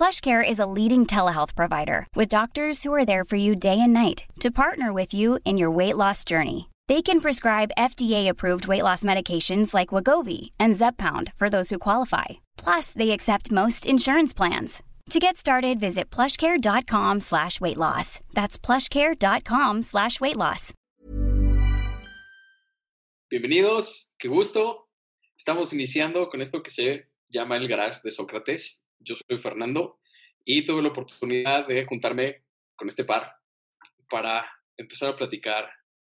PlushCare is a leading telehealth provider with doctors who are there for you day and night to partner with you in your weight loss journey. They can prescribe FDA-approved weight loss medications like Wagovi and Zepbound for those who qualify. Plus, they accept most insurance plans. To get started, visit plushcare.com slash weight loss. That's plushcare.com slash weight loss. Bienvenidos, qué gusto. Estamos iniciando con esto que se llama el Garage de Sócrates. Yo soy Fernando y tuve la oportunidad de juntarme con este par para empezar a platicar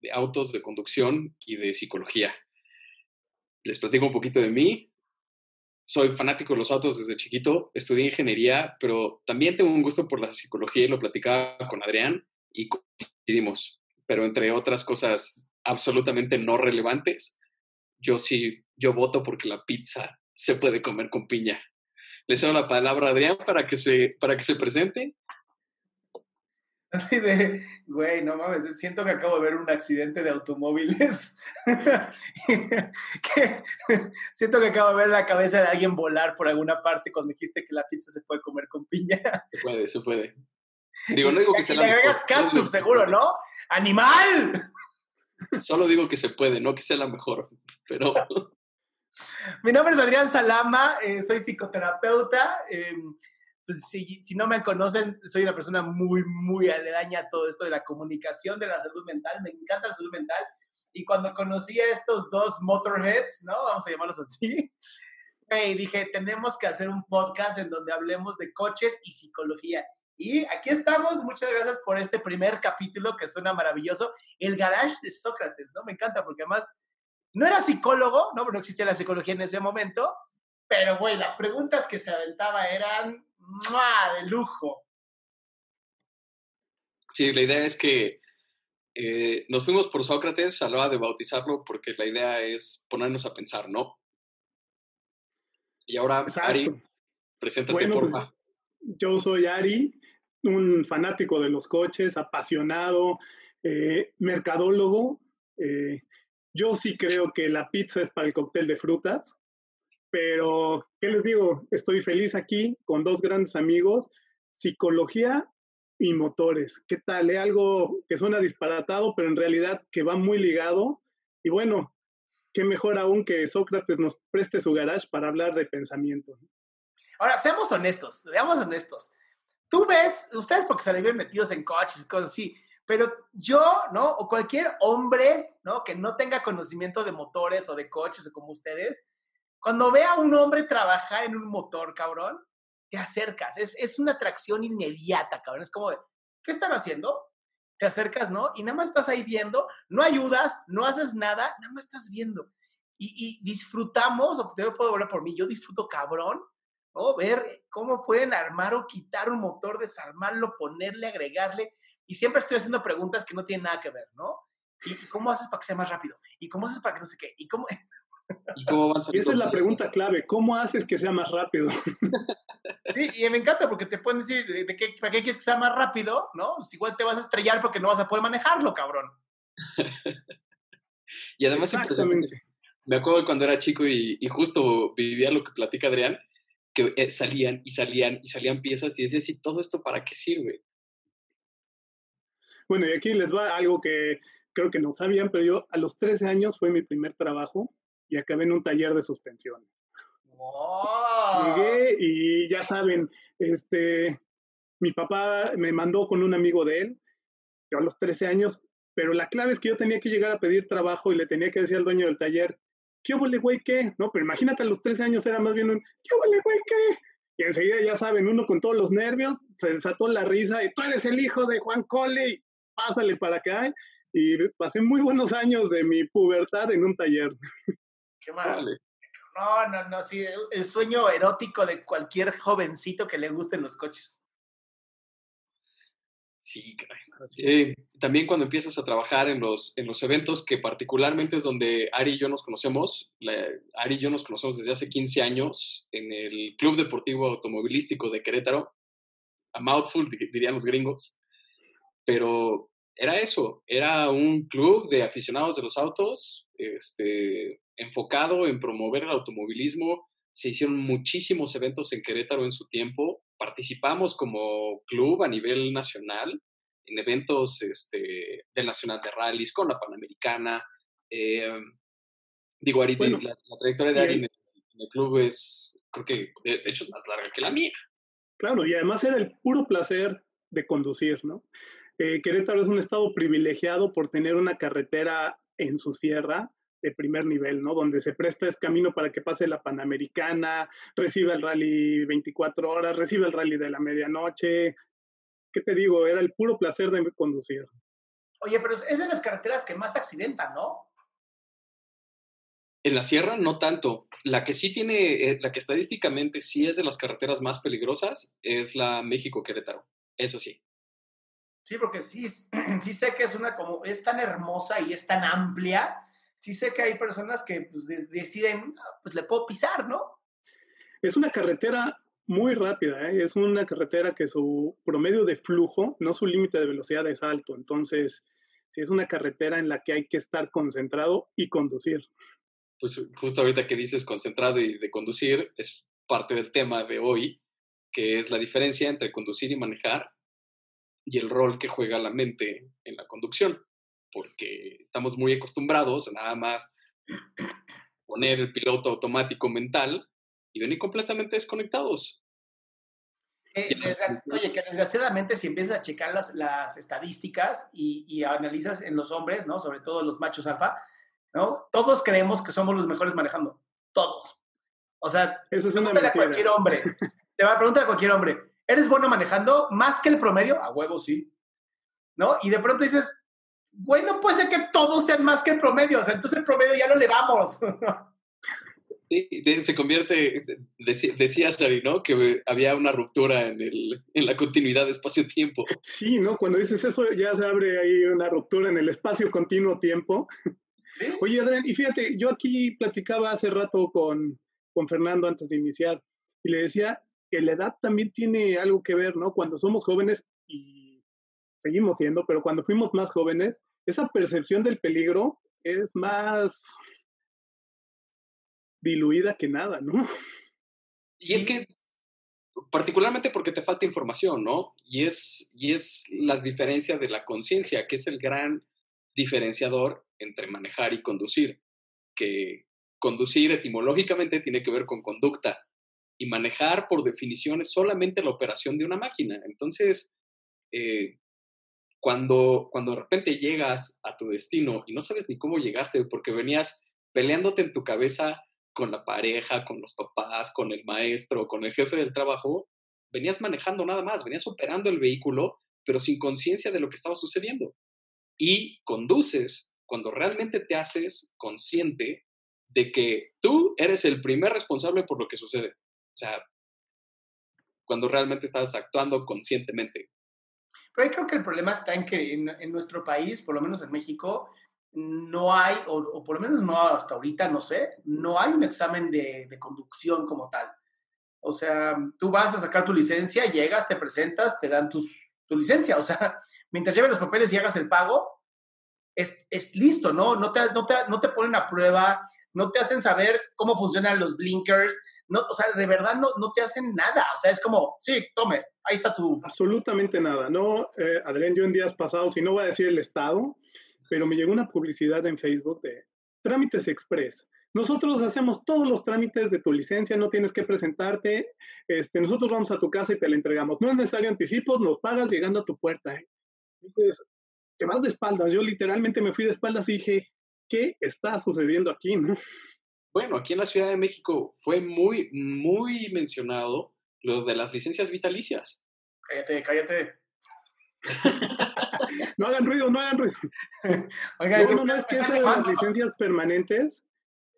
de autos, de conducción y de psicología. Les platico un poquito de mí soy fanático de los autos desde chiquito, estudié ingeniería, pero también tengo un gusto por la psicología y lo platicaba con Adrián y coincidimos. Pero entre otras cosas absolutamente no relevantes, yo sí, yo voto porque la pizza se puede comer con piña. Le cedo la palabra a Adrián para que se, para que se presente Así de, güey, no mames, siento que acabo de ver un accidente de automóviles. siento que acabo de ver la cabeza de alguien volar por alguna parte cuando dijiste que la pizza se puede comer con piña. Se puede, se puede. Digo, no digo que sea la le agregas catsup, seguro, ¿no? ¡Animal! Solo digo que se puede, no que sea la mejor, pero... Mi nombre es Adrián Salama, eh, soy psicoterapeuta. Eh, pues si, si, no me conocen, soy una persona muy, muy aledaña a todo esto de la comunicación, de la salud mental. Me encanta la salud mental. Y cuando conocí a estos dos motorheads, ¿no? Vamos a llamarlos así. Hey, dije, tenemos que hacer un podcast en donde hablemos de coches y psicología. Y aquí estamos. Muchas gracias por este primer capítulo que suena maravilloso. El garage de Sócrates, ¿no? Me encanta porque además no era psicólogo, ¿no? Pero no existía la psicología en ese momento. Pero, güey, las preguntas que se aventaba eran de lujo. Sí, la idea es que eh, nos fuimos por Sócrates a la hora de bautizarlo porque la idea es ponernos a pensar, ¿no? Y ahora, Ari, preséntate. Pues, yo soy Ari, un fanático de los coches, apasionado, eh, mercadólogo. Eh, yo sí creo que la pizza es para el cóctel de frutas. Pero, ¿qué les digo? Estoy feliz aquí con dos grandes amigos, psicología y motores. ¿Qué tal? Es algo que suena disparatado, pero en realidad que va muy ligado. Y bueno, qué mejor aún que Sócrates nos preste su garage para hablar de pensamiento. Ahora, seamos honestos, seamos honestos. Tú ves, ustedes porque se le ven metidos en coches y cosas así, pero yo, ¿no? O cualquier hombre, ¿no? Que no tenga conocimiento de motores o de coches o como ustedes, cuando ve a un hombre trabajar en un motor, cabrón, te acercas. Es, es una atracción inmediata, cabrón. Es como, ¿qué están haciendo? Te acercas, ¿no? Y nada más estás ahí viendo, no ayudas, no haces nada, nada más estás viendo. Y, y disfrutamos, o te puedo hablar por mí, yo disfruto cabrón, ¿no? Ver cómo pueden armar o quitar un motor, desarmarlo, ponerle, agregarle. Y siempre estoy haciendo preguntas que no tienen nada que ver, ¿no? ¿Y cómo haces para que sea más rápido? ¿Y cómo haces para que no sé qué? ¿Y cómo...? ¿Y Esa es la pregunta clave. ¿Cómo haces que sea más rápido? y me encanta porque te pueden decir, ¿de qué, ¿para qué quieres que sea más rápido? ¿No? Pues igual te vas a estrellar porque no vas a poder manejarlo, cabrón. y además, me acuerdo cuando era chico y, justo vivía lo que platica Adrián, que eh, salían y salían y salían piezas y decía, ¿y todo esto para qué sirve? Bueno, y aquí les va algo que creo que no sabían, pero yo a los 13 años fue mi primer trabajo y acabé en un taller de suspensión. Llegué y ya saben, este, mi papá me mandó con un amigo de él, yo a los 13 años, pero la clave es que yo tenía que llegar a pedir trabajo y le tenía que decir al dueño del taller, ¿qué huele, güey, qué? No, pero imagínate, a los 13 años era más bien un, ¿qué huele, güey, qué? Y enseguida, ya saben, uno con todos los nervios, se desató la risa y tú eres el hijo de Juan Cole pásale para acá. y pasé muy buenos años de mi pubertad en un taller. Qué mal. No, no, no, sí, el sueño erótico de cualquier jovencito que le gusten los coches. Sí, Sí, también cuando empiezas a trabajar en los, en los eventos, que particularmente es donde Ari y yo nos conocemos, Ari y yo nos conocemos desde hace 15 años en el Club Deportivo Automovilístico de Querétaro, a mouthful, dirían los gringos, pero era eso, era un club de aficionados de los autos, este, enfocado en promover el automovilismo, se hicieron muchísimos eventos en Querétaro en su tiempo, participamos como club a nivel nacional en eventos este, del Nacional de Rallys, con la Panamericana. Eh, digo, Ari, la, trayectoria de Ari en el, club es, creo que de, hecho es más larga que la mía. Claro, y además era el puro placer de conducir, ¿no? Eh, Querétaro es un estado privilegiado por tener una carretera en su sierra de primer nivel, ¿no? Donde se presta ese camino para que pase la Panamericana, recibe el rally 24 horas, recibe el rally de la medianoche. ¿Qué te digo? Era el puro placer de conducir. Oye, pero es de las carreteras que más accidentan, ¿no? En la sierra no tanto. La que sí tiene, eh, la que estadísticamente sí es de las carreteras más peligrosas es la México-Querétaro. Eso sí. Sí, porque sí, sí sé que es una como, es tan hermosa y es tan amplia sí sé que hay personas que pues, deciden, ah, pues le puedo pisar, ¿no? Es una carretera muy rápida, ¿eh? es una carretera que su promedio de flujo, no su límite de velocidad es alto, entonces sí es una carretera en la que hay que estar concentrado y conducir. Pues justo ahorita que dices concentrado y de conducir, es parte del tema de hoy, que es la diferencia entre conducir y manejar y el rol que juega la mente en la conducción porque estamos muy acostumbrados a nada más poner el piloto automático mental y venir completamente desconectados. Eh, oye, que desgraciadamente si empiezas a checar las, las estadísticas y, y, analizas en los hombres, ¿no? Sobre todo los machos alfa, ¿no? Todos creemos que somos los mejores manejando. Todos. O sea, Eso es una a cualquier hombre. Te va a preguntar a cualquier hombre, ¿eres bueno manejando más que el promedio? A huevo, sí. ¿No? Y de pronto dices, bueno, no puede ser que todos sean más que el promedio, o sea, entonces el promedio ya lo elevamos. Sí, se convierte, decía Sari, ¿no? Que había una ruptura en, el, en la continuidad de espacio-tiempo. Sí, ¿no? Cuando dices eso ya se abre ahí una ruptura en el espacio continuo-tiempo. Oye, Adrián, y fíjate, yo aquí platicaba hace rato con, con Fernando antes de iniciar y le decía que la edad también tiene algo que ver, ¿no? Cuando somos jóvenes y seguimos siendo, pero cuando fuimos más jóvenes, esa percepción del peligro es más diluida que nada, ¿no? Y es que, particularmente porque te falta información, ¿no? Y es, y es la diferencia de la conciencia, que es el gran diferenciador entre manejar y conducir, que conducir etimológicamente tiene que ver con conducta y manejar por definición es solamente la operación de una máquina. Entonces, eh, cuando, cuando de repente llegas a tu destino y no sabes ni cómo llegaste porque venías peleándote en tu cabeza con la pareja, con los papás, con el maestro, con el jefe del trabajo, venías manejando nada más, venías operando el vehículo, pero sin conciencia de lo que estaba sucediendo. Y conduces cuando realmente te haces consciente de que tú eres el primer responsable por lo que sucede. O sea, cuando realmente estás actuando conscientemente. Pero ahí creo que el problema está en que en, nuestro país, por lo menos en México, no hay, o, por lo menos no hasta ahorita, no sé, no hay un examen de, conducción como tal. O sea, tú vas a sacar tu licencia, llegas, te presentas, te dan tu licencia. O sea, mientras lleves los papeles y hagas el pago, es, es listo, ¿no? No te, no, te, no te ponen a prueba, no te hacen saber cómo funcionan los blinkers, no, o sea, de verdad no, no te hacen nada. O sea, es como, sí, tome, ahí está tu... Absolutamente nada. No, eh, Adrián, yo en días pasados, y no voy a decir el estado, pero me llegó una publicidad en Facebook de trámites express. Nosotros hacemos todos los trámites de tu licencia, no tienes que presentarte, este, nosotros vamos a tu casa y te la entregamos. No es necesario anticipos, nos pagas llegando a tu puerta. ¿eh? Dices, te vas de espaldas. Yo literalmente me fui de espaldas y dije, ¿qué está sucediendo aquí? ¿no? Bueno, aquí en la Ciudad de México fue muy, muy mencionado lo de las licencias vitalicias. Cállate, cállate. no hagan ruido, no hagan ruido. Oigan, no, no, no, es que esas de las licencias permanentes,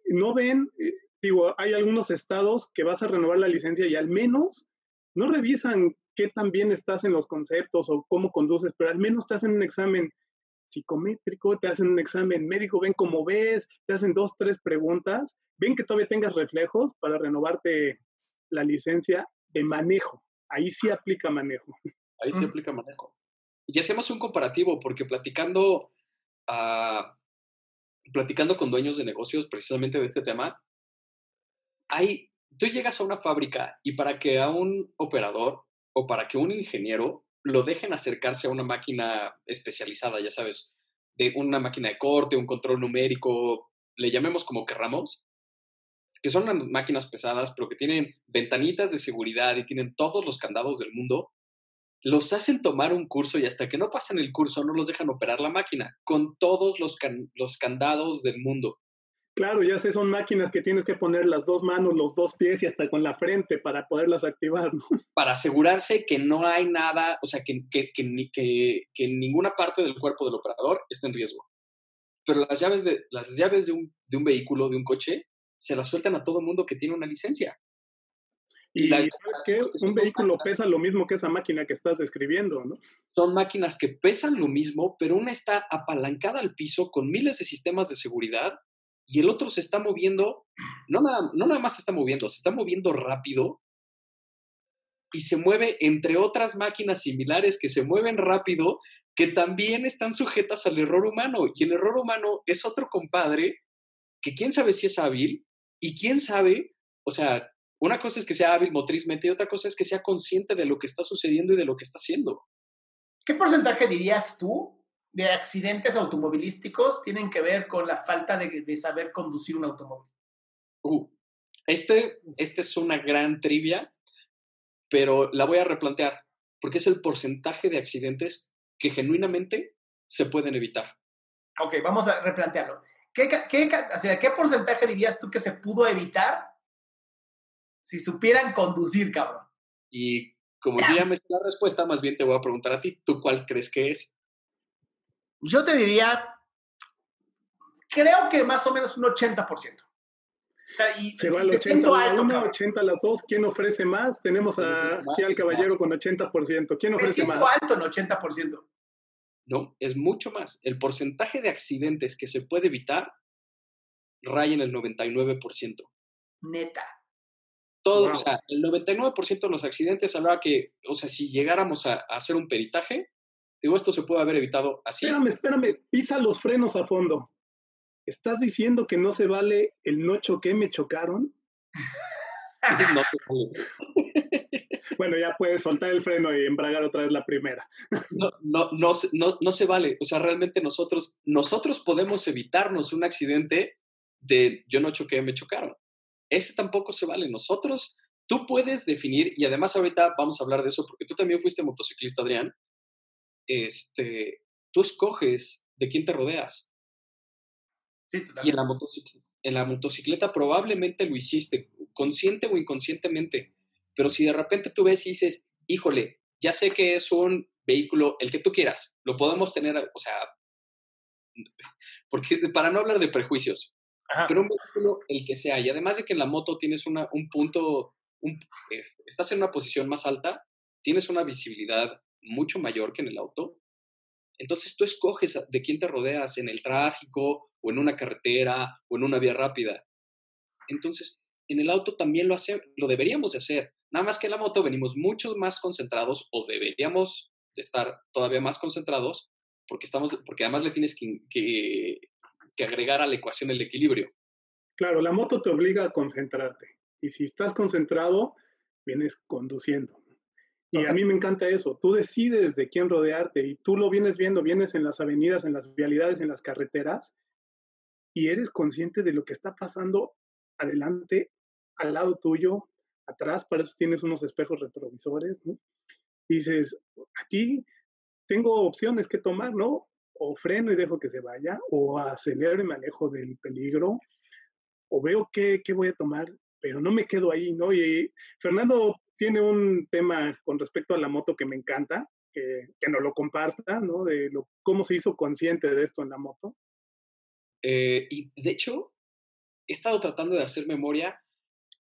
no ven, eh, digo, hay algunos estados que vas a renovar la licencia y al menos no revisan qué tan bien estás en los conceptos o cómo conduces, pero al menos te hacen un examen psicométrico, te hacen un examen médico, ven cómo ves, te hacen dos, tres preguntas, ven que todavía tengas reflejos para renovarte la licencia de manejo. Ahí sí aplica manejo. Ahí sí aplica manejo. Y hacemos un comparativo, porque platicando, uh, platicando con dueños de negocios precisamente de este tema, hay, tú llegas a una fábrica y para que a un operador o para que un ingeniero lo dejen acercarse a una máquina especializada, ya sabes, de una máquina de corte, un control numérico, le llamemos como querramos, que son unas máquinas pesadas, pero que tienen ventanitas de seguridad y tienen todos los candados del mundo, los hacen tomar un curso y hasta que no pasan el curso no los dejan operar la máquina con todos los, los candados del mundo. Claro, ya sé, son máquinas que tienes que poner las dos manos, los dos pies y hasta con la frente para poderlas activar, ¿no? Para asegurarse que no hay nada, o sea, que, que, que, que, ninguna parte del cuerpo del operador esté en riesgo. Pero las llaves, de, las llaves de, un, de un vehículo, de un coche, se las sueltan a todo mundo que tiene una licencia. Y, ¿sabes qué? Un vehículo pesa lo mismo que esa máquina que estás describiendo, ¿no? Son máquinas que pesan lo mismo, pero una está apalancada al piso con miles de sistemas de seguridad y el otro se está moviendo, no nada, más se está moviendo, se está moviendo rápido y se mueve entre otras máquinas similares que se mueven rápido, que también están sujetas al error humano. Y el error humano es otro compadre que quién sabe si es hábil y quién sabe, o sea, una cosa es que sea hábil motrizmente y otra cosa es que sea consciente de lo que está sucediendo y de lo que está haciendo. ¿Qué porcentaje dirías tú de accidentes automovilísticos tienen que ver con la falta de, saber conducir un automóvil? Uh, este, este es una gran trivia, pero la voy a replantear, porque es el porcentaje de accidentes que genuinamente se pueden evitar. Ok, vamos a replantearlo. ¿Qué, qué, ¿Qué porcentaje dirías tú que se pudo evitar si supieran conducir, cabrón? Y como ya me la respuesta, más bien te voy a preguntar a ti, ¿tú cuál crees que es? Yo te diría, creo que más o menos un 80%. O sea, y, Se va al 80 a la 1, 80 a las 2. ¿Quién ofrece más? Tenemos a, aquí al caballero con 80%. ¿Quién ofrece más? alto en 80%. No, es mucho más. El porcentaje de accidentes que se puede evitar raya en el 99%. Neta. Todo, o sea, el 99% de los accidentes habrá que, o sea, si llegáramos a hacer un peritaje, Digo, esto se puede haber evitado así. Espérame, espérame, pisa los frenos a fondo. ¿Estás diciendo que no se vale el no choqué, me chocaron? no se vale. bueno, ya puedes soltar el freno y embragar otra vez la primera. no, no, no, no, no se vale. O sea, realmente nosotros, nosotros podemos evitarnos un accidente de yo no choqué, me chocaron. Ese tampoco se vale. Nosotros, tú puedes definir, y además ahorita vamos a hablar de eso, porque tú también fuiste motociclista, Adrián, este, tú escoges de quién te rodeas. y en la, motocicleta, en la motocicleta probablemente lo hiciste, consciente o inconscientemente, pero si de repente tú ves y dices, híjole, ya sé que es un vehículo, el que tú quieras, lo podemos tener, o sea, porque para no hablar de prejuicios, pero un vehículo, el que sea, y además de que en la moto tienes una, un punto, un, estás en una posición más alta, tienes una visibilidad mucho mayor que en el auto. Entonces tú escoges de quién te rodeas en el tráfico o en una carretera o en una vía rápida. Entonces, en el auto también lo, hace, lo deberíamos de hacer. Nada más que en la moto venimos mucho más concentrados o deberíamos de estar todavía más concentrados porque, estamos, porque además le tienes que, que, que agregar a la ecuación el equilibrio. Claro, la moto te obliga a concentrarte. Y si estás concentrado, vienes conduciendo. Y a mí me encanta eso. Tú decides de quién rodearte y tú lo vienes viendo, vienes en las avenidas, en las vialidades, en las carreteras y eres consciente de lo que está pasando adelante, al lado tuyo, atrás. Para eso tienes unos espejos retrovisores, ¿no? dices, aquí tengo opciones que tomar, ¿no? O freno y dejo que se vaya, o acelero y manejo del peligro, o veo qué, qué voy a tomar, pero no me quedo ahí, ¿no? Y Fernando tiene un tema con respecto a la moto que me encanta, que, que nos lo comparta, ¿no? De lo, cómo se hizo consciente de esto en la moto. Eh, y de hecho, he estado tratando de hacer memoria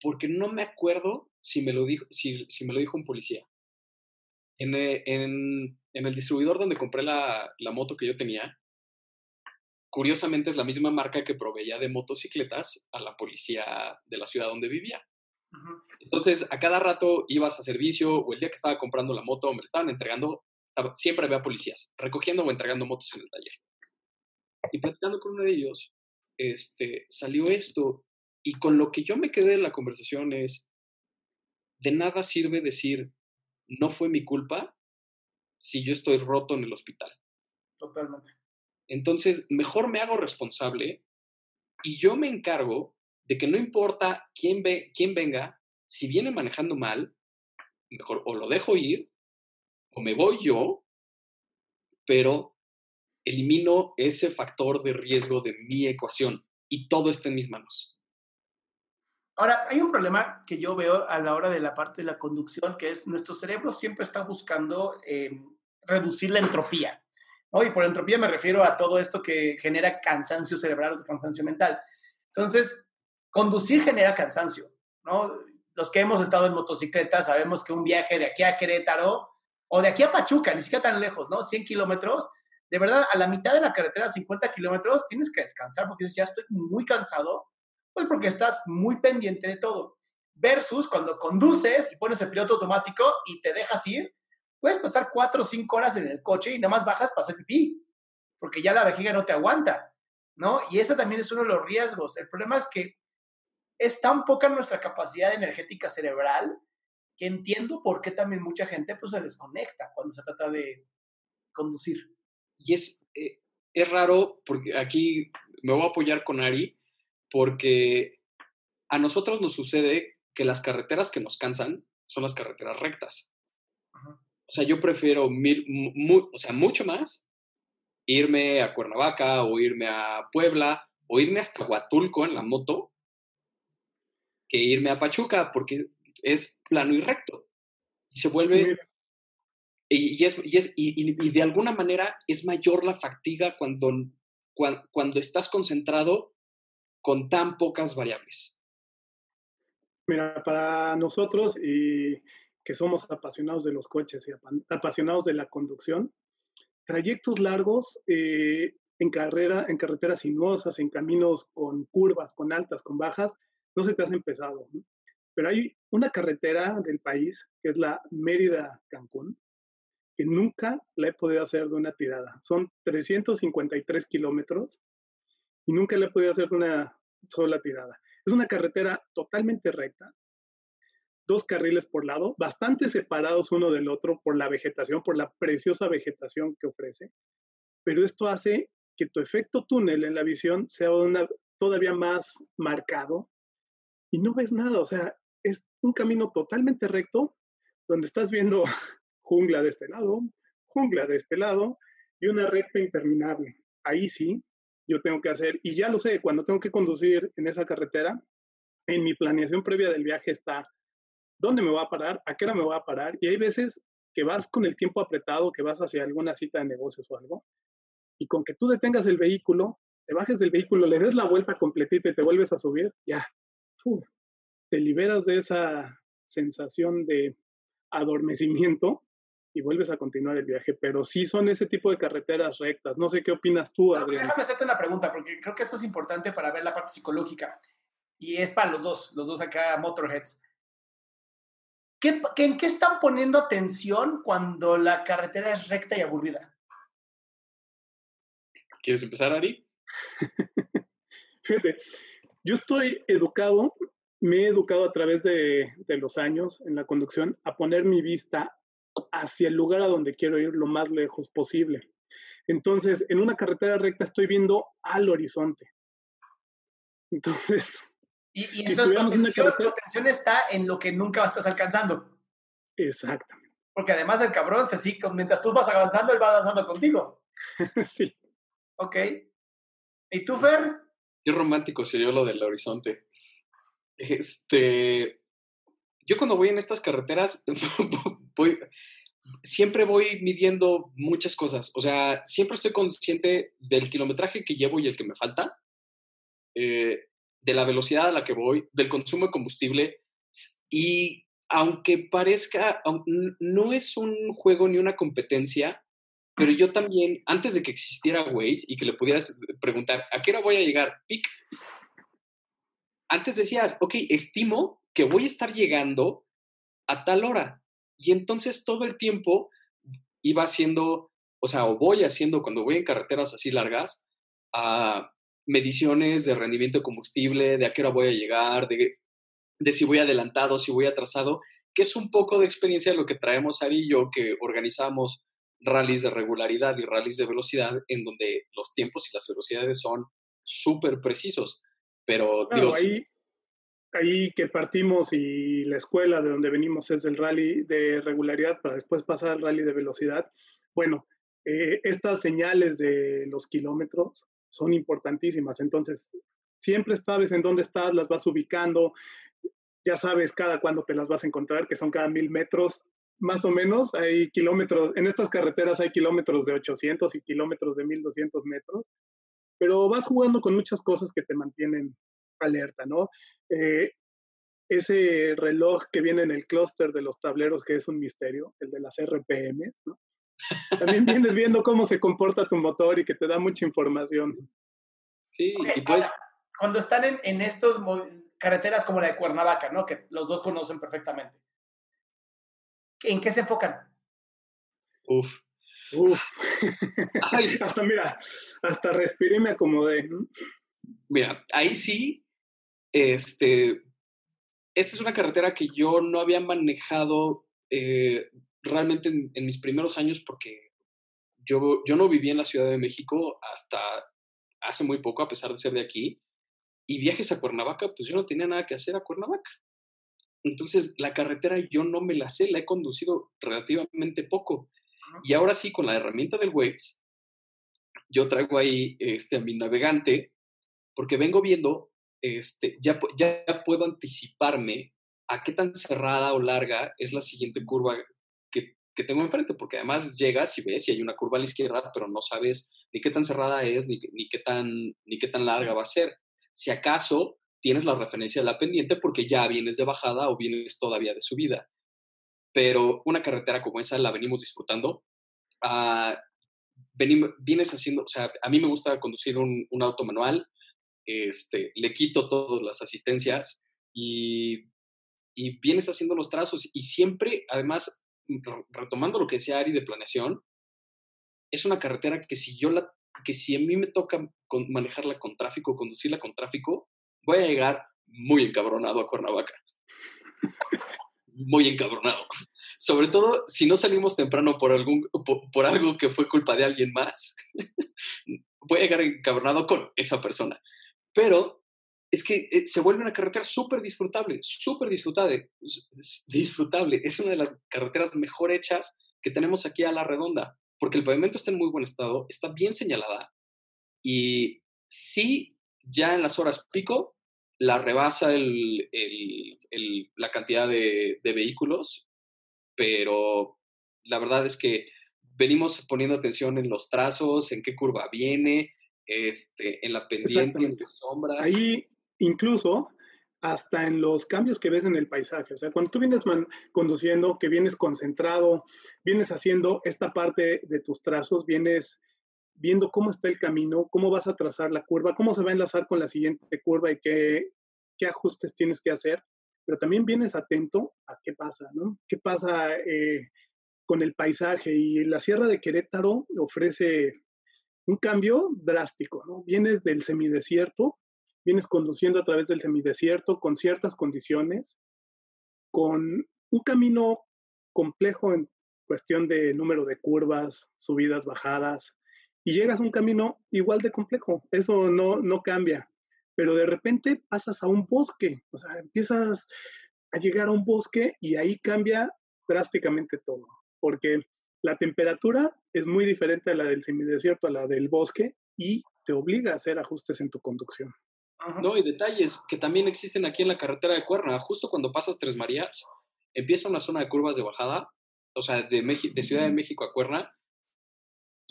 porque no me acuerdo si me lo dijo, si, si me lo dijo un policía. En, eh, en, en el distribuidor donde compré la, la, moto que yo tenía, curiosamente es la misma marca que proveía de motocicletas a la policía de la ciudad donde vivía. Uh -huh. Entonces, a cada rato ibas a servicio o el día que estaba comprando la moto, me la estaban entregando, siempre había policías recogiendo o entregando motos en el taller. Y platicando con uno de ellos, este, salió esto. Y con lo que yo me quedé en la conversación es, de nada sirve decir, no fue mi culpa si yo estoy roto en el hospital. Totalmente. Entonces, mejor me hago responsable y yo me encargo de que no importa quién, ve, quién venga, si viene manejando mal, mejor o lo dejo ir o me voy yo, pero elimino ese factor de riesgo de mi ecuación y todo está en mis manos. Ahora, hay un problema que yo veo a la hora de la parte de la conducción, que es nuestro cerebro siempre está buscando eh, reducir la entropía. ¿no? Y por entropía me refiero a todo esto que genera cansancio cerebral o cansancio mental. Entonces, conducir genera cansancio. ¿no? Los que hemos estado en motocicleta sabemos que un viaje de aquí a Querétaro o de aquí a Pachuca, ni siquiera tan lejos, ¿no? 100 kilómetros, de verdad, a la mitad de la carretera, 50 kilómetros, tienes que descansar porque dices, ya estoy muy cansado, pues porque estás muy pendiente de todo. Versus cuando conduces y pones el piloto automático y te dejas ir, puedes pasar 4 o 5 horas en el coche y nada más bajas para hacer pipí, porque ya la vejiga no te aguanta, ¿no? Y ese también es uno de los riesgos. El problema es que es tan poca nuestra capacidad energética cerebral que entiendo por qué también mucha gente pues, se desconecta cuando se trata de conducir. Y es, eh, es raro, porque aquí me voy a apoyar con Ari, porque a nosotros nos sucede que las carreteras que nos cansan son las carreteras rectas. Ajá. O sea, yo prefiero mu, o sea, mucho más irme a Cuernavaca o irme a Puebla o irme hasta Huatulco en la moto que irme a Pachuca porque es plano y recto. Y se vuelve... Y, y, es, y, es, y, de alguna manera es mayor la fatiga cuando, cuando, cuando estás concentrado con tan pocas variables. Mira, para nosotros y que somos apasionados de los coches y apasionados de la conducción, trayectos largos eh, en, carrera, en carreteras sinuosas, en caminos con curvas, con altas, con bajas, no se te hacen. ¿no? Pero hay una carretera del país, que es la Mérida-Cancún, que nunca la he podido hacer de una tirada. Son 353 kilómetros y nunca la he podido hacer de una sola tirada. Es una carretera totalmente recta, dos carriles por lado, bastante separados uno del otro por la vegetación, por la preciosa vegetación que ofrece, pero esto hace que tu efecto túnel en la visión sea todavía más marcado y no ves nada, o sea, es un camino totalmente recto donde estás viendo jungla de este lado, jungla de este lado y una recta interminable. Ahí sí, yo tengo que hacer, y ya lo sé, cuando tengo que conducir en esa carretera, en mi planeación previa del viaje está dónde me voy a parar, a qué hora me voy a parar, y hay veces que vas con el tiempo apretado, que vas hacia alguna cita de negocios o algo, y con que tú detengas el vehículo, te bajes del vehículo, le des la vuelta completita y te vuelves a subir, ya, uf, te liberas de esa sensación de adormecimiento y vuelves a continuar el viaje. Pero sí son ese tipo de carreteras rectas. No sé qué opinas tú, Adrián. Déjame hacerte una pregunta, porque creo que esto es importante para ver la parte psicológica. Y es para los dos, los dos acá, Motorheads. ¿Qué, qué, ¿En qué están poniendo atención cuando la carretera es recta y aburrida? ¿Quieres empezar, Ari? Fíjate, yo estoy educado, me he educado a través de, de los años en la conducción a poner mi vista hacia el lugar a donde quiero ir lo más lejos posible. Entonces, en una carretera recta estoy viendo al horizonte. Entonces... Y, y si entonces tu atención, tu atención, está en lo que nunca estás alcanzando. Exactamente. Porque además el cabrón, así, mientras tú vas avanzando, él va avanzando contigo. sí. Ok. ¿Y tú, Fer? Qué romántico sería lo del horizonte. Este, yo cuando voy en estas carreteras, voy, siempre voy midiendo muchas cosas. O sea, siempre estoy consciente del kilometraje que llevo y el que me falta, eh, de la velocidad a la que voy, del consumo de combustible. Y aunque parezca, no es un juego ni una competencia, pero yo también, antes de que existiera Waze y que le pudieras preguntar, ¿a qué hora voy a llegar? Pic. Antes decías, ok, estimo que voy a estar llegando a tal hora. Y entonces todo el tiempo iba haciendo, o sea, o voy haciendo cuando voy en carreteras así largas, a mediciones de rendimiento de combustible, de a qué hora voy a llegar, de, de si voy adelantado, si voy atrasado, que es un poco de experiencia lo que traemos Ari y yo, que organizamos rallies de regularidad y rallies de velocidad, en donde los tiempos y las velocidades son súper precisos. Pero digo, ahí, ahí que partimos y la escuela de donde venimos es el rally de regularidad para después pasar al rally de velocidad. Bueno, eh, estas señales de los kilómetros son importantísimas. Entonces, siempre sabes en dónde estás, las vas ubicando, ya sabes cada cuándo te las vas a encontrar, que son cada mil metros, más o menos. Hay kilómetros, en estas carreteras hay kilómetros de 800 y kilómetros de 1200 metros, pero vas jugando con muchas cosas que te mantienen alerta, ¿no? Eh, ese reloj que viene en el clúster de los tableros, que es un misterio, el de las RPM, ¿no? También vienes viendo cómo se comporta tu motor y que te da mucha información. Sí, y pues... cuando están en, en estos carreteras como la de Cuernavaca, ¿no? Que los dos conocen perfectamente. ¿En qué se enfocan? Uf. Uf. hasta mira, hasta respiré y me acomodé. Mira, ahí sí, este, esta es una carretera que yo no había manejado eh, realmente en, mis primeros años porque yo, yo no viví en la Ciudad de México hasta hace muy poco, a pesar de ser de aquí. Y viajes a Cuernavaca, pues yo no tenía nada que hacer a Cuernavaca. Entonces, la carretera yo no me la sé, la he conducido relativamente poco. Y ahora sí, con la herramienta del Waze, yo traigo ahí este, a mi navegante, porque vengo viendo, este, ya, ya puedo anticiparme a qué tan cerrada o larga es la siguiente curva que, que, tengo enfrente, porque además llegas y ves si hay una curva a la izquierda, pero no sabes ni qué tan cerrada es, ni, ni, qué, tan, ni qué tan larga va a ser. Si acaso tienes la referencia de la pendiente porque ya vienes de bajada o vienes todavía de subida. Pero una carretera como esa la venimos disfrutando. Uh, vienes haciendo, o sea, a mí me gusta conducir un, un, auto manual, este, le quito todas las asistencias y, y vienes haciendo los trazos y siempre, además, retomando lo que decía Ari de planeación, es una carretera que si yo la, que si a mí me toca manejarla con tráfico, conducirla con tráfico, voy a llegar muy encabronado a Cuernavaca. Muy encabronado. Sobre todo si no salimos temprano por, algún, por, algo que fue culpa de alguien más. voy a llegar encabronado con esa persona. Pero es que eh, se vuelve una carretera súper disfrutable, súper disfrutable, disfrutable. Es una de las carreteras mejor hechas que tenemos aquí a la redonda, porque el pavimento está en muy buen estado, está bien señalada y sí ya en las horas pico la rebasa el, el, la cantidad de, de, vehículos, pero la verdad es que venimos poniendo atención en los trazos, en qué curva viene, este, en la pendiente, en las sombras. Ahí incluso hasta en los cambios que ves en el paisaje. O sea, cuando tú vienes conduciendo, que vienes concentrado, vienes haciendo esta parte de tus trazos, vienes viendo cómo está el camino, cómo vas a trazar la curva, cómo se va a enlazar con la siguiente curva y qué, qué ajustes tienes que hacer, pero también vienes atento a qué pasa, ¿no? ¿Qué pasa eh, con el paisaje? Y la Sierra de Querétaro ofrece un cambio drástico, ¿no? Vienes del semidesierto, vienes conduciendo a través del semidesierto con ciertas condiciones, con un camino complejo en cuestión de número de curvas, subidas, bajadas, y llegas a un camino igual de complejo. Eso no, no cambia. Pero de repente pasas a un bosque, o sea, empiezas a llegar a un bosque y ahí cambia drásticamente todo, porque la temperatura es muy diferente a la del semidesierto, a la del bosque, y te obliga a hacer ajustes en tu conducción. No, y detalles que también existen aquí en la carretera de Cuerna. Justo cuando pasas Tres Marías, empieza una zona de curvas de bajada o sea, de, de Ciudad de México a Cuerna,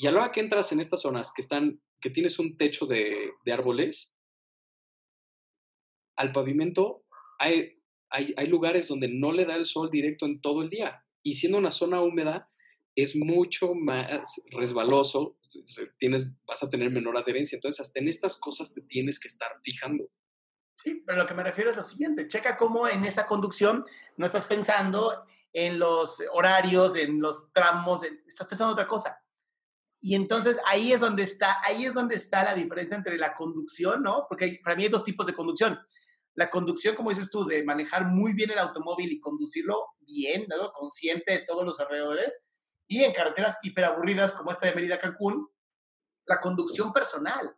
y a la hora que entras en estas zonas que están, que tienes un techo de, de árboles, al pavimento hay, hay, hay, lugares donde no le da el sol directo en todo el día. Y siendo una zona húmeda, es mucho más resbaloso, tienes, vas a tener menor adherencia. Entonces, hasta en estas cosas te tienes que estar fijando. Sí, pero lo que me refiero es lo siguiente, checa cómo en esa conducción no estás pensando en los horarios, en los tramos, estás pensando en otra cosa. Y entonces ahí es donde está, ahí es donde está la diferencia entre la conducción, ¿no? Porque para mí hay dos tipos de conducción. La conducción, como dices tú, de manejar muy bien el automóvil y conducirlo bien, ¿no? Consciente de todos los alrededores. Y en carreteras hiperaburridas como esta de Mérida Cancún, la conducción personal,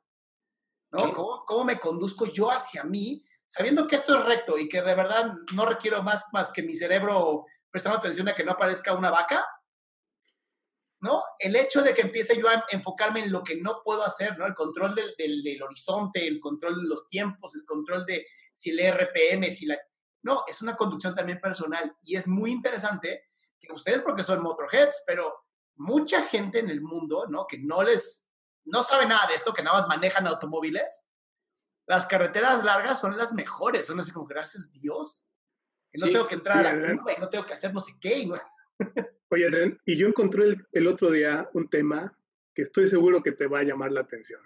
¿no? ¿Cómo, ¿Cómo, me conduzco yo hacia mí, sabiendo que esto es recto y que de verdad no requiero más, más que mi cerebro prestando atención a que no aparezca una vaca? ¿No? El hecho de que empiece yo a enfocarme en lo que no puedo hacer, ¿no? El control del, del, horizonte, el control de los tiempos, el control de si el RPM, si la... No, es una conducción también personal y es muy interesante que ustedes porque son motorheads, pero mucha gente en el mundo, ¿no? Que no les, no sabe nada de esto, que nada más manejan automóviles, las carreteras largas son las mejores, son así como, gracias Dios, que no tengo que entrar a la curva y no tengo que hacer no sé qué. Y no... Oye, Adrián, y yo encontré el, otro día un tema que estoy seguro que te va a llamar la atención.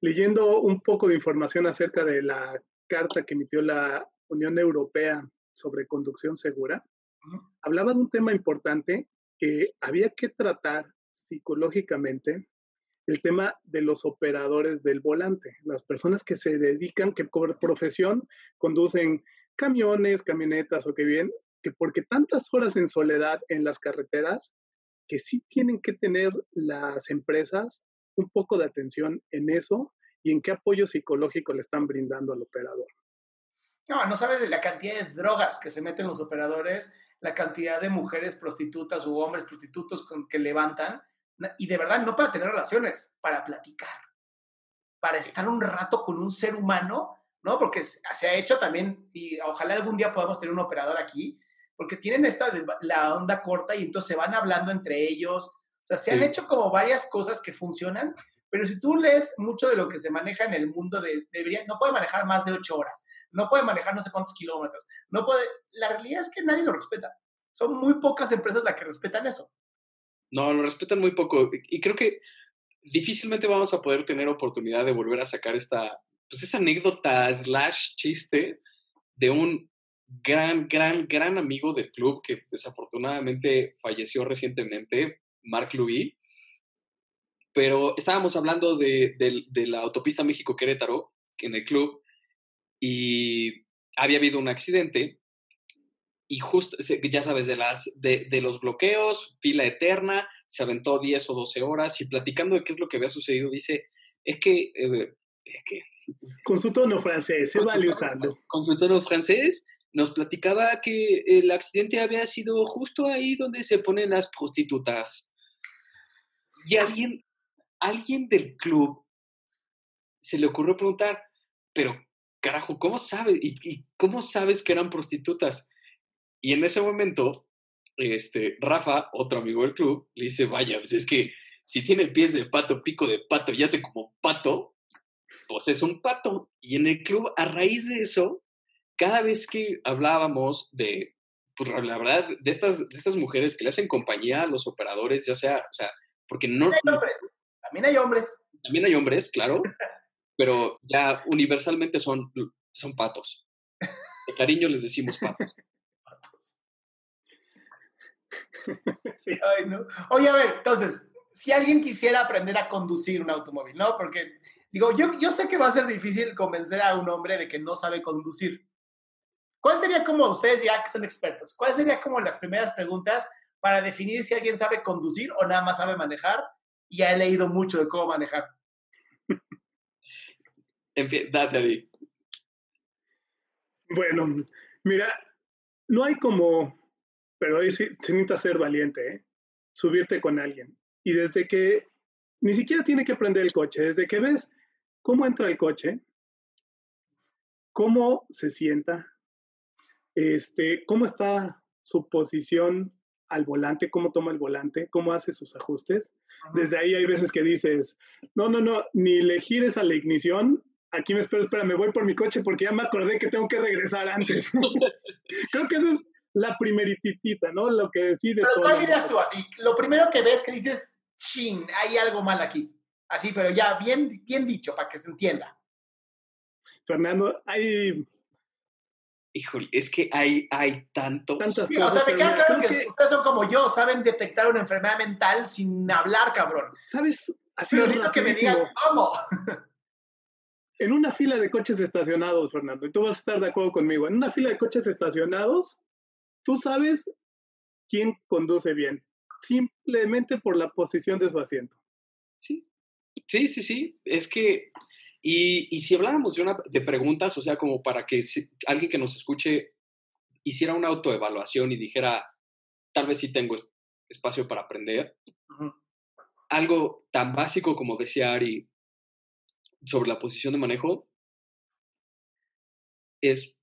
Leyendo un poco de información acerca de la carta que emitió la Unión Europea sobre conducción segura, hablaba de un tema importante que había que tratar psicológicamente, el tema de los operadores del volante, las personas que se dedican, que por profesión conducen camiones, camionetas o que bien, que porque tantas horas en soledad en las carreteras, que sí tienen que tener las empresas un poco de atención en eso y en qué apoyo psicológico le están brindando al operador. No, no sabes de la cantidad de drogas que se meten los operadores, la cantidad de mujeres prostitutas u hombres prostitutos con, que levantan, y de verdad no para tener relaciones, para platicar, para estar un rato con un ser humano, ¿no? Porque se ha hecho también, y ojalá algún día podamos tener un operador aquí, porque tienen esta la onda corta y entonces se van hablando entre ellos. O sea, se han hecho como varias cosas que funcionan, pero si tú lees mucho de lo que se maneja en el mundo de, debería, no puede manejar más de ocho horas, no puede manejar no sé cuántos kilómetros, no puede, la realidad es que nadie lo respeta. Son muy pocas empresas las que respetan eso. No, lo respetan muy poco. Y creo que difícilmente vamos a poder tener oportunidad de volver a sacar esta, pues esa anécdota slash chiste de un gran, gran, gran amigo del club que desafortunadamente falleció recientemente, Marc Louis. Pero estábamos hablando de, la autopista México-Querétaro en el club y había habido un accidente y justo, ya sabes, de, las, de, los bloqueos, fila eterna, se aventó 10 o 12 horas y platicando de qué es lo que había sucedido, dice, es que... Eh, es que con su tono francés, se vale usando. Con su tono francés, nos platicaba que el accidente había sido justo ahí donde se ponen las prostitutas. Y alguien, alguien del club se le ocurrió preguntar, pero carajo, ¿cómo sabes? ¿Y, cómo sabes que eran prostitutas? Y en ese momento, este, Rafa, otro amigo del club, le dice, vaya, pues es que si tiene pies de pato, pico de pato y hace como pato, pues es un pato. Y en el club, a raíz de eso, cada vez que hablábamos de, pues la verdad, de estas, de estas mujeres que le hacen compañía a los operadores, ya sea, o sea, porque no... También hay hombres, también hay hombres. También hay hombres, claro, pero ya universalmente son, son patos. De cariño les decimos patos. patos. Sí. Ay, no. Oye, a ver, entonces, si alguien quisiera aprender a conducir un automóvil, ¿no? Porque, digo, yo, yo sé que va a ser difícil convencer a un hombre de que no sabe conducir, ¿Cuál sería como ustedes ya que son expertos? ¿Cuál sería como las primeras preguntas para definir si alguien sabe conducir o nada más sabe manejar y ha leído mucho de cómo manejar? En fin, date Bueno, mira, no hay como, pero ahí sí, se necesita ser valiente, ¿eh? subirte con alguien. Y desde que ni siquiera tiene que prender el coche, desde que ves cómo entra el coche, cómo se sienta, este, cómo está su posición al volante, cómo toma el volante, cómo hace sus ajustes. Ujú. Desde ahí hay veces que dices, no, no, no, ni le gires a la ignición. Aquí me espero, espera, me voy por mi coche porque ya me acordé que tengo que regresar antes. Creo que esa es la primerititita, ¿no? Lo que decide Pero. ¿cuál dirías tú así? Lo primero que ves que dices, chin, hay algo mal aquí. Así, pero ya bien, bien dicho, para que se entienda. Fernando, hay Híjole, es que hay, hay tantos. tantas Sí, o sea, me queda claro que, ustedes son como yo, saben detectar una enfermedad mental sin hablar, cabrón. ¿sabes? Así Pero necesito que me digan cómo. En una fila de coches estacionados, Fernando, y tú vas a estar de acuerdo conmigo, en una fila de coches estacionados, tú sabes quién conduce bien, simplemente por la posición de su asiento. Sí, sí, sí, sí. Es que, y, y si habláramos de, una, de preguntas, o sea, como para que si- alguien que nos escuche hiciera una autoevaluación y dijera, tal vez sí tengo espacio para aprender, algo tan básico como decía Ari sobre la posición de manejo es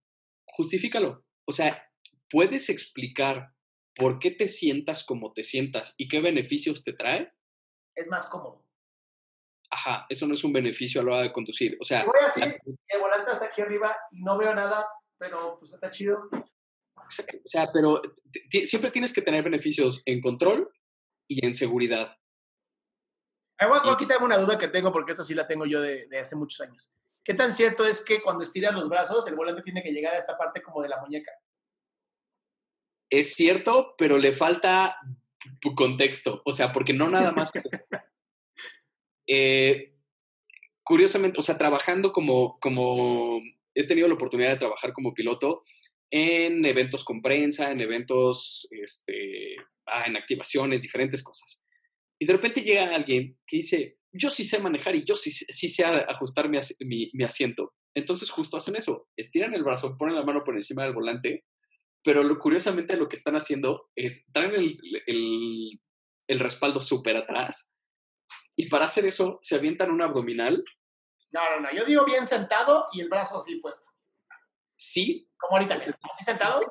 justifícalo. O sea, puedes explicar por qué te sientas como te sientas y qué beneficios te trae. Es más cómodo. Ajá, eso no es un beneficio a la hora de conducir. O sea, Te voy a la- el volante está aquí arriba y no veo nada, pero pues está chido. o sea, pero siempre tienes que tener beneficios en control y en seguridad. Ahí voy a- voy a Y- quitarme una duda que tengo, porque esta sí la tengo yo de, de hace muchos años. ¿Qué tan cierto es que cuando estiras los brazos, el volante tiene que llegar a esta parte como de la muñeca? Es cierto, pero le falta contexto. O sea, porque no nada más es eso. Eh, curiosamente, o sea, trabajando como, como he tenido la oportunidad de trabajar como piloto en eventos con prensa, en eventos, este, ah, en activaciones, diferentes cosas. Y de repente llega alguien que dice, yo sí sé manejar y yo sí, sí sé ajustar mi, asi- mi, mi asiento. Entonces justo hacen eso, estiran el brazo, ponen la mano por encima del volante, pero lo, curiosamente lo que están haciendo es traen el, el, el respaldo súper atrás y para hacer eso se avientan un abdominal, No, no, no. Yo digo bien sentado y el brazo así puesto. sí, Como ahorita. Así sentado.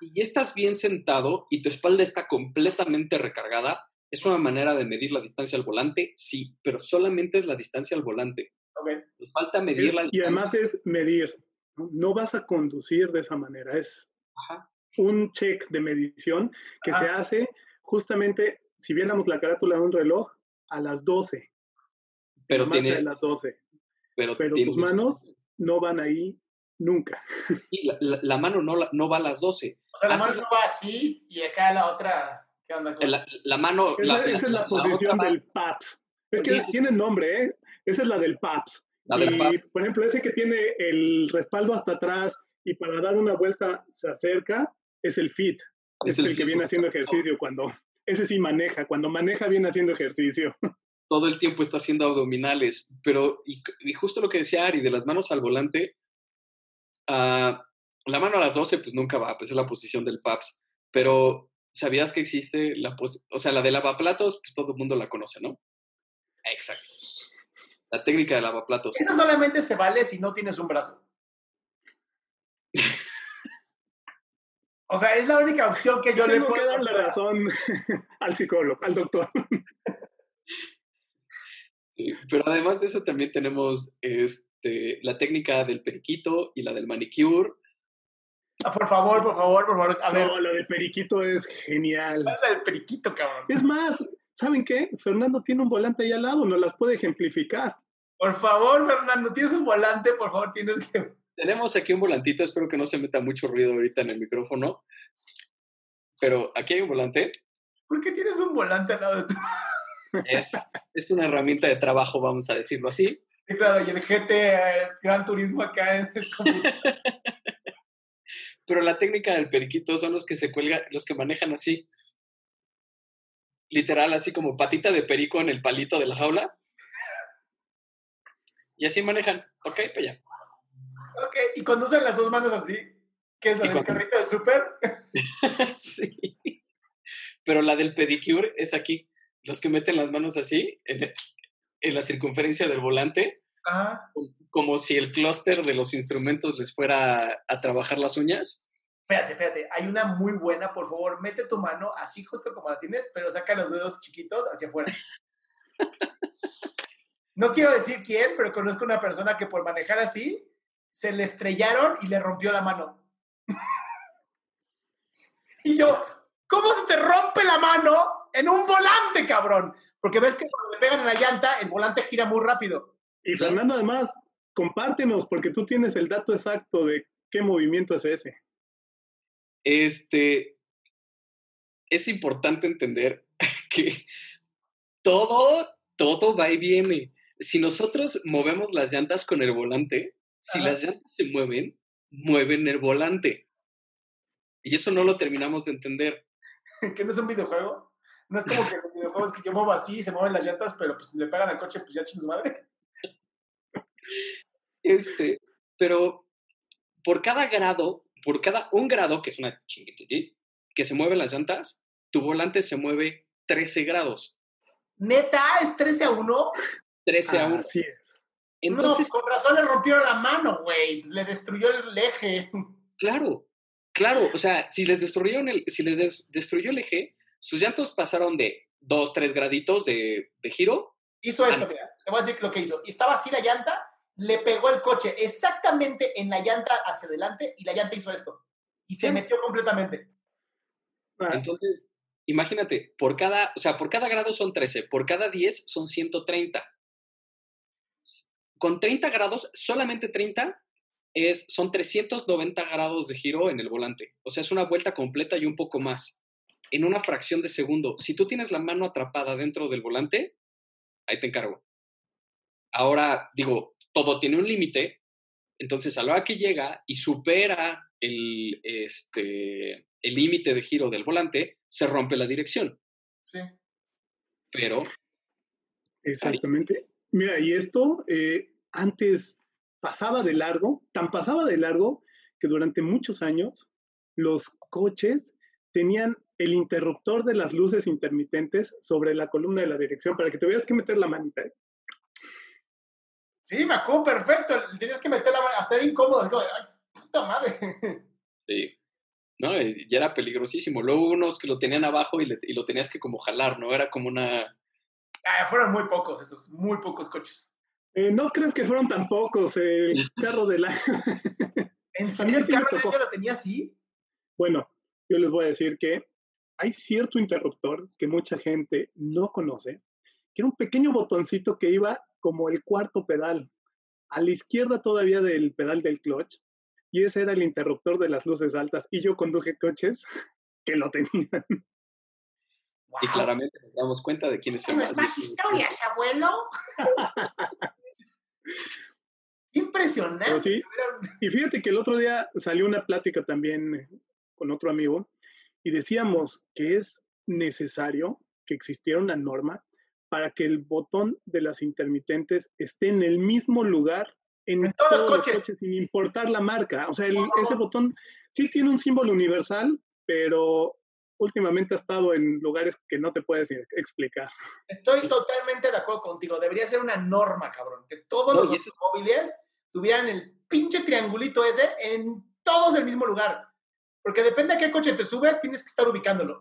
y estás bien sentado y tu espalda está completamente recargada, es una manera de medir la distancia al volante, sí, pero solamente es la distancia al volante. Ok. Nos falta medir Es- la y además es medir. ¿no? No vas a conducir de esa manera. Es Ajá. un check de medición que Ajá. se hace justamente, si viéramos la carátula de un reloj, a las 12. pero tiene, de las 12. pero pero tus manos no van ahí nunca. Y la, la- la mano no, la- no va a las 12. O sea, la Haces mano va así y acá la otra. ¿Qué onda? La, la mano. Esa, la, esa es la, la posición del PAPS. Es que tiene nombre, ¿eh? Esa es la del PAPS. la del y, pap. por ejemplo, ese que tiene el respaldo hasta atrás y para dar una vuelta se acerca, es el FIT. Es Es, el el, que fit. viene haciendo ejercicio cuando... Ese sí maneja. Cuando maneja viene haciendo ejercicio. todo el tiempo está haciendo abdominales, pero, y, y justo lo que decía Ari, de las manos al volante, ah, la mano a las 12, pues nunca va, pues es la posición del PAPS, pero ¿sabías que existe la posición, o sea, la de lavaplatos, pues todo el mundo la conoce, ¿no? Exacto. La técnica de lavaplatos. Eso solamente se vale si no tienes un brazo. O sea, es la única opción que yo le Tengo puedo que darle dar. razón al psicólogo, al doctor. Sí, Pero además de eso también tenemos este, la técnica del periquito y la del manicure. Ah, por favor, por favor, por favor. A ver, No, la del periquito es genial. ¿cuál es la del periquito, cabrón? Es más, ¿saben qué? Fernando tiene un volante ahí al lado, nos las puede ejemplificar. Por favor, Fernando, tienes un volante, por favor, tienes que. Tenemos aquí un volantito, espero que no se meta mucho ruido ahorita en el micrófono. Pero aquí hay un volante. ¿Por qué tienes un volante al lado de tu.? Es, es una herramienta de trabajo, vamos a decirlo así. Sí, claro, y el GT eh, Gran Turismo acá en el computador. Pero la técnica del periquito son los que se cuelgan, los que manejan así. Literal, así como patita de perico en el palito de la jaula. Y así manejan. Ok, pues ya. Ok, y conducen las dos manos así. ¿Qué es la Y del cuando- carrito de súper? sí. Pero la del pedicure es aquí. Los que meten las manos así, en, en la circunferencia del volante, Ajá. como si el clúster de los instrumentos les fuera a trabajar las uñas. Espérate, espérate. Hay una muy buena, por favor. Mete tu mano así justo como la tienes, pero saca los dedos chiquitos hacia afuera. No quiero decir quién, pero conozco una persona que por manejar así se le estrellaron y le rompió la mano. y yo, ¿cómo se te rompe la mano en un volante, cabrón? Porque ves que cuando le pegan en la llanta, el volante gira muy rápido. Y Fernando, además, compártenos, porque tú tienes el dato exacto de qué movimiento es ese. Este, es importante entender que todo, todo va y viene. Si nosotros movemos las llantas con el volante, si Ajá. las llantas se mueven, mueven el volante. Y eso no lo terminamos de entender. que no es un videojuego. No es como que los videojuegos que yo muevo así y se mueven las llantas, pero pues si le pegan al coche, pues ya chingas madre. Este, pero por cada grado, por cada un grado, que es una chinguitití, que se mueven las llantas, tu volante se mueve 13 grados. Neta, es 13 a 1. 13 a 1. Así es. Entonces, no, con razón le rompieron la mano, güey. Le destruyó el eje. claro, claro, o sea, si les destruyeron el, si les des- destruyó el eje, sus llantos pasaron de 2, 3 graditos de, de giro. Hizo esto, mira. Te voy a decir lo que hizo. Estaba así la llanta, le pegó el coche exactamente en la llanta hacia adelante y la llanta hizo esto. Y se Sí. metió completamente. Ah, Entonces, imagínate, por cada, o sea, por cada grado son 13, por cada 10 son 130. Con 30 grados, solamente 30 es, son 390 grados de giro en el volante. O sea, es una vuelta completa y un poco más. En una fracción de segundo. Si tú tienes la mano atrapada dentro del volante, ahí te encargo. Ahora, digo, todo tiene un límite. Entonces, a la hora que llega y supera el este, el límite de giro del volante, se rompe la dirección. Sí. Pero, Exactamente. Mira, y esto eh, antes pasaba de largo, tan pasaba de largo que durante muchos años los coches tenían el interruptor de las luces intermitentes sobre la columna de la dirección para que tuvieras que meter la manita. ¿eh? Sí, me acuerdo perfecto. Tenías que meter la mano, hasta era incómodo. de, Ay, puta madre. sí, ¿no? Y ya era peligrosísimo. Luego unos que lo tenían abajo y, le- y lo tenías que como jalar, ¿no? Era como una... Ah, fueron muy pocos esos, muy pocos coches. Eh, no crees que fueron tan pocos el carro del año. ¿En A serio mí el carro del año lo tenía así? Bueno, yo les voy a decir que hay cierto interruptor que mucha gente no conoce, que era un pequeño botoncito que iba como el cuarto pedal, a la izquierda todavía del pedal del clutch, y ese era el interruptor de las luces altas, y yo conduje coches que lo tenían. Y claramente nos damos cuenta de quiénes son más historias, abuelo. Impresionante. Sí, Y fíjate que el otro día salió una plática también con otro amigo y decíamos que es necesario que existiera una norma para que el botón de las intermitentes esté en el mismo lugar en, En todos los coches. sin importar la marca. O sea, el- ese botón sí tiene un símbolo universal, pero últimamente ha estado en lugares que no te puedes e- explicar. Estoy totalmente de acuerdo contigo. Debería ser una norma, cabrón. Que todos No, los eso- automóviles tuvieran el pinche triangulito ese en todos el mismo lugar. Porque depende a qué coche te subes, tienes que estar ubicándolo.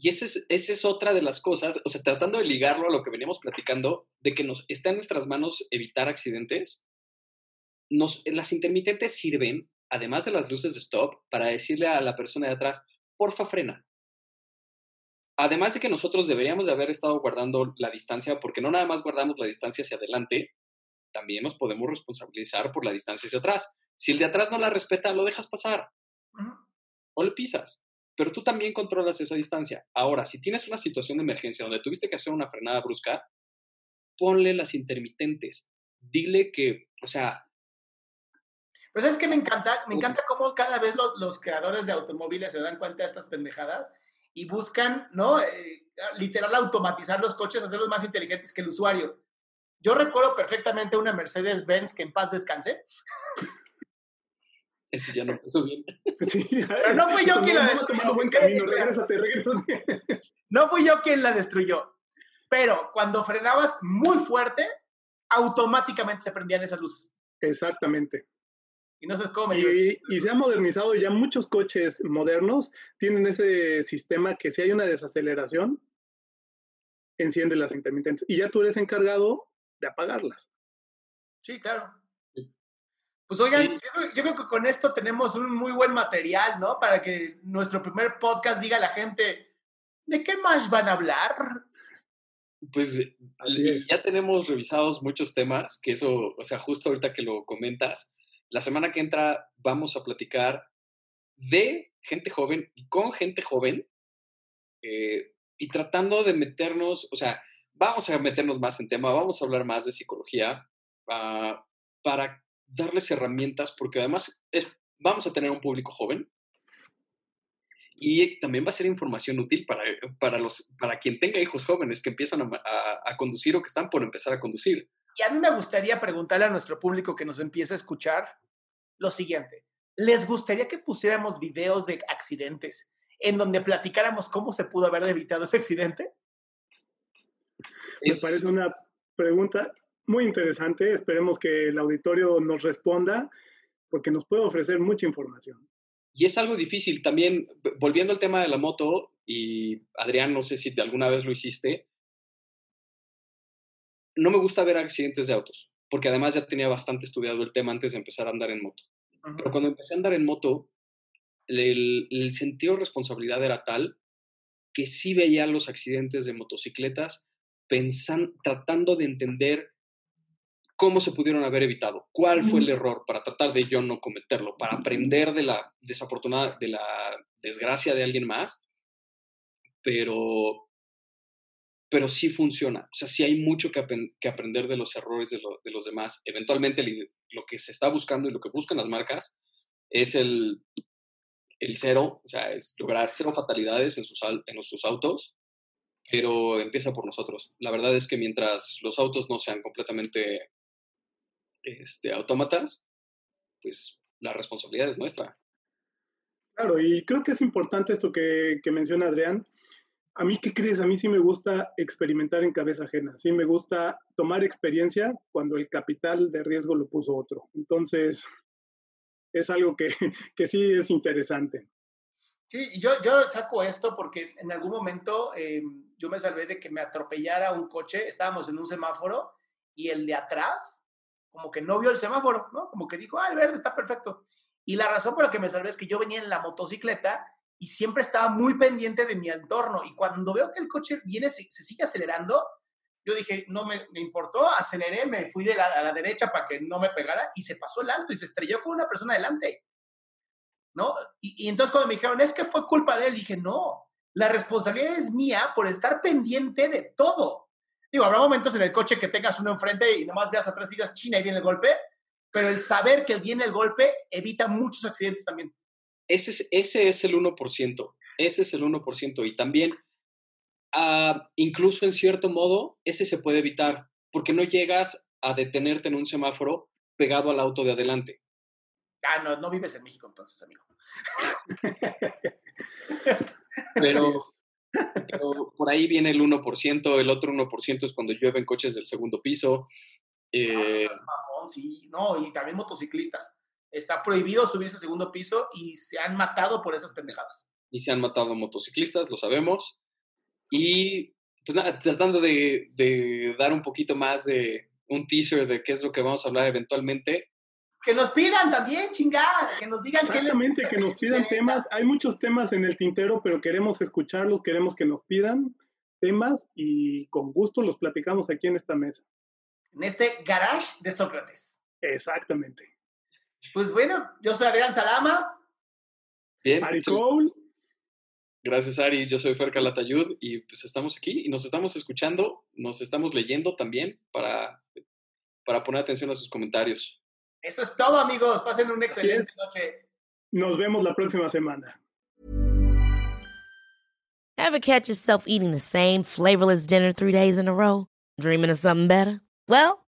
Y esa es, esa es otra de las cosas, o sea, tratando de ligarlo a lo que veníamos platicando, de que nos está en nuestras manos evitar accidentes. Nos, las intermitentes sirven, además de las luces de stop, para decirle a la persona de atrás, porfa, frena. Además de que nosotros deberíamos de haber estado guardando la distancia, porque no nada más guardamos la distancia hacia adelante, también nos podemos responsabilizar por la distancia hacia atrás. Si el de atrás no la respeta, lo dejas pasar o le pisas. Pero tú también controlas esa distancia. Ahora, si tienes una situación de emergencia donde tuviste que hacer una frenada brusca, ponle las intermitentes. Dile que, o sea, Pero ¿sabes qué me encanta? Me encanta cómo cada vez los, los creadores de automóviles se dan cuenta de estas pendejadas y buscan, ¿no? Eh, literal, automatizar los coches, hacerlos más inteligentes que el usuario. Yo recuerdo perfectamente una Mercedes-Benz que en paz descanse. eso ya no pasó bien. Sí, Pero no fui yo quien la destruyó, buen camino, regrésate, regrésate. No fui yo quien la destruyó. Pero cuando frenabas muy fuerte, automáticamente se prendían esas luces. Exactamente. Y no sé cómo y, y, se ha modernizado ya muchos coches modernos tienen ese sistema que si hay una desaceleración, enciende las intermitentes. Y ya tú eres encargado de apagarlas. Sí, claro. Pues oigan, yo, creo que con esto tenemos un muy buen material, ¿no? Para que nuestro primer podcast diga a la gente, ¿de qué más van a hablar? Pues ya tenemos revisados muchos temas, que eso, o sea, justo ahorita que lo comentas, la semana que entra vamos a platicar de gente joven y con gente joven eh, y tratando de meternos, o sea, vamos a meternos más en tema, vamos a hablar más de psicología uh, para darles herramientas, porque además vamos a tener un público joven y también va a ser información útil para, para, los, para quien tenga hijos jóvenes que empiezan a conducir o que están por empezar a conducir. Y a mí me gustaría preguntarle a nuestro público que nos empieza a escuchar lo siguiente. ¿Les gustaría que pusiéramos videos de accidentes en donde platicáramos cómo se pudo haber evitado ese accidente? Me parece una pregunta muy interesante. Esperemos que el auditorio nos responda porque nos puede ofrecer mucha información. Y es algo difícil también, volviendo al tema de la moto, y Adrián, no sé si alguna vez lo hiciste, no me gusta ver accidentes de autos, porque además ya tenía bastante estudiado el tema antes de empezar a andar en moto. Pero cuando empecé a andar en moto, el, el, sentido de responsabilidad era tal que sí veía los accidentes de motocicletas pensando, tratando de entender cómo se pudieron haber evitado, cuál fue el error para tratar de yo no cometerlo, para aprender de la desafortunada, de la desgracia de alguien más, pero, pero sí funciona. O sea, sí hay mucho que, aprender de los errores de, lo, de los demás. Eventualmente lo que se está buscando y lo que buscan las marcas es el, el cero, o sea, es lograr cero fatalidades en sus, en sus autos, pero empieza por nosotros. La verdad es que mientras los autos no sean completamente este, autómatas, pues la responsabilidad es nuestra. Claro, y creo que es importante esto que, que menciona Adrián. A mí, ¿qué crees? A mí sí me gusta experimentar en cabeza ajena. Sí me gusta tomar experiencia cuando el capital de riesgo lo puso otro. Entonces, es algo que, que sí es interesante. Sí, yo, yo saco esto porque en algún momento eh, yo me salvé de que me atropellara un coche, estábamos en un semáforo y el de atrás como que no vio el semáforo, ¿no? Como que dijo, ah, el verde está perfecto. Y la razón por la que me salvé es que yo venía en la motocicleta y siempre estaba muy pendiente de mi entorno y cuando veo que el coche viene, se, se sigue acelerando, yo dije, no me, me, importó, aceleré, me fui de la, a la derecha para que no me pegara y se pasó el alto y se estrelló con una persona delante. ¿No? Y, y, entonces cuando me dijeron, es que fue culpa de él, dije, no, la responsabilidad es mía por estar pendiente de todo. Digo, habrá momentos en el coche que tengas uno enfrente y nomás veas atrás y digas, China, y viene el golpe, pero el saber que viene el golpe evita muchos accidentes también. Ese es, ese es el 1%, ese es el 1%. Y también Uh, incluso en cierto modo, ese se puede evitar, porque no llegas a detenerte en un semáforo pegado al auto de adelante. Ah, no, no vives en México entonces, amigo. pero, pero, por ahí viene el 1%, el otro 1% es cuando llueven coches del segundo piso. Eh, no, mamón, sí, no, y también motociclistas. Está prohibido subirse al segundo piso y se han matado por esas pendejadas. Y se han matado motociclistas, lo sabemos. Y pues nada, tratando de, de, dar un poquito más de un teaser de qué es lo que vamos a hablar eventualmente. Que nos pidan también, chingar, que nos digan Exactamente, que, que nos pidan temas. Hay muchos temas en el tintero, pero queremos escucharlos, queremos que nos pidan temas y con gusto los platicamos aquí en esta mesa. En este garage de Sócrates. Exactamente. Pues bueno, yo soy Adrián Salama. Bien. Ari Cole. Gracias, Ari. Yo soy Fer Calatayud y pues estamos aquí y nos estamos escuchando, nos estamos leyendo también para, para poner atención a sus comentarios. Eso es todo, amigos. Pasen una excelente noche. Nos vemos la próxima semana. Ever catch yourself eating the same flavorless dinner three days in a row? Dreaming of something better? Well,